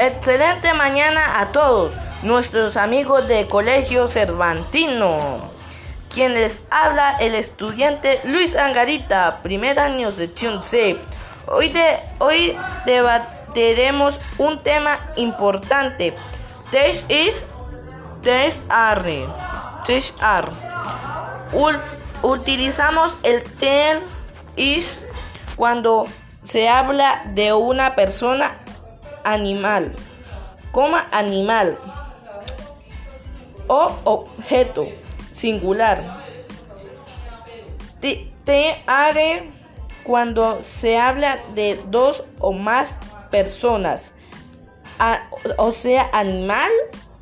Excelente mañana a todos nuestros amigos de Colegio Cervantino. Quien les habla el estudiante Luis Angarita, primer año sección C. Hoy, de, hoy debatiremos un tema importante. This is this are. This are. utilizamos el this is cuando se habla de una persona animal, coma animal o objeto singular. Te, haré cuando se habla de dos o más personas, o sea, animal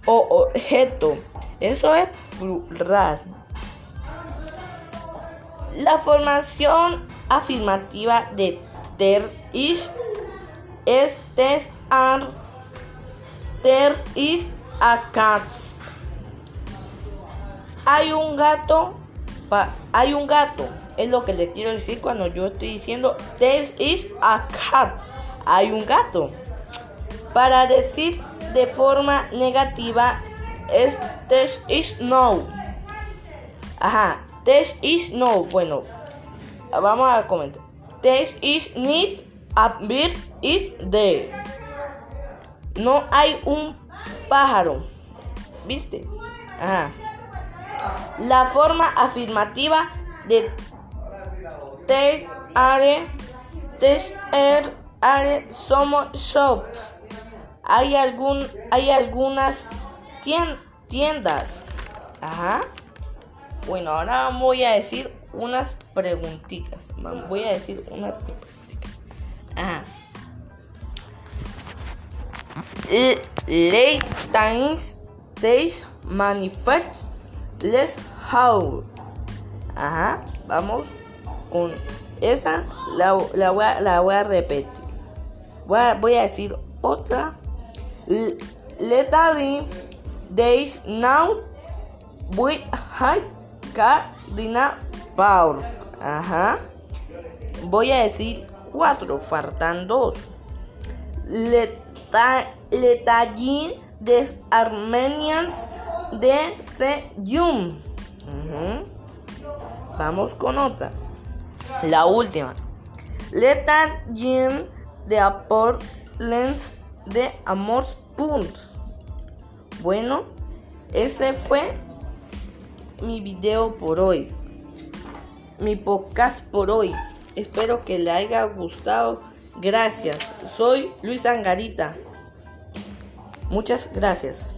o objeto. Eso es plural. La formación afirmativa de ter is es tes are there is a cat. Hay un gato, hay un gato. Es lo que le quiero decir cuando yo estoy diciendo there is a cat. Hay un gato. Para decir de forma negativa es there is no. Ajá, there is no. Bueno, vamos a comentar. There is need a is there. No hay un pájaro. ¿Viste? Ajá. La forma afirmativa de Test are er, are somos shop. Hay algún hay algunas tiendas. Ajá. Bueno, ahora voy a decir unas preguntitas. Voy a decir unas Ah. Late times days manifest less how. Ajá, vamos con esa, la, la, voy, a, la voy a repetir. Voy a, voy a decir otra. Letady days now we high cardinal power. Ajá. Voy a decir 4, faltan 2. Letallín de Armenians de Seyum. Vamos con otra. La última. Letallín de Lens de Amors Punts. Bueno, ese fue mi video por hoy. Mi podcast por hoy. Espero que le haya gustado. Gracias. Soy Luis Angarita. Muchas gracias.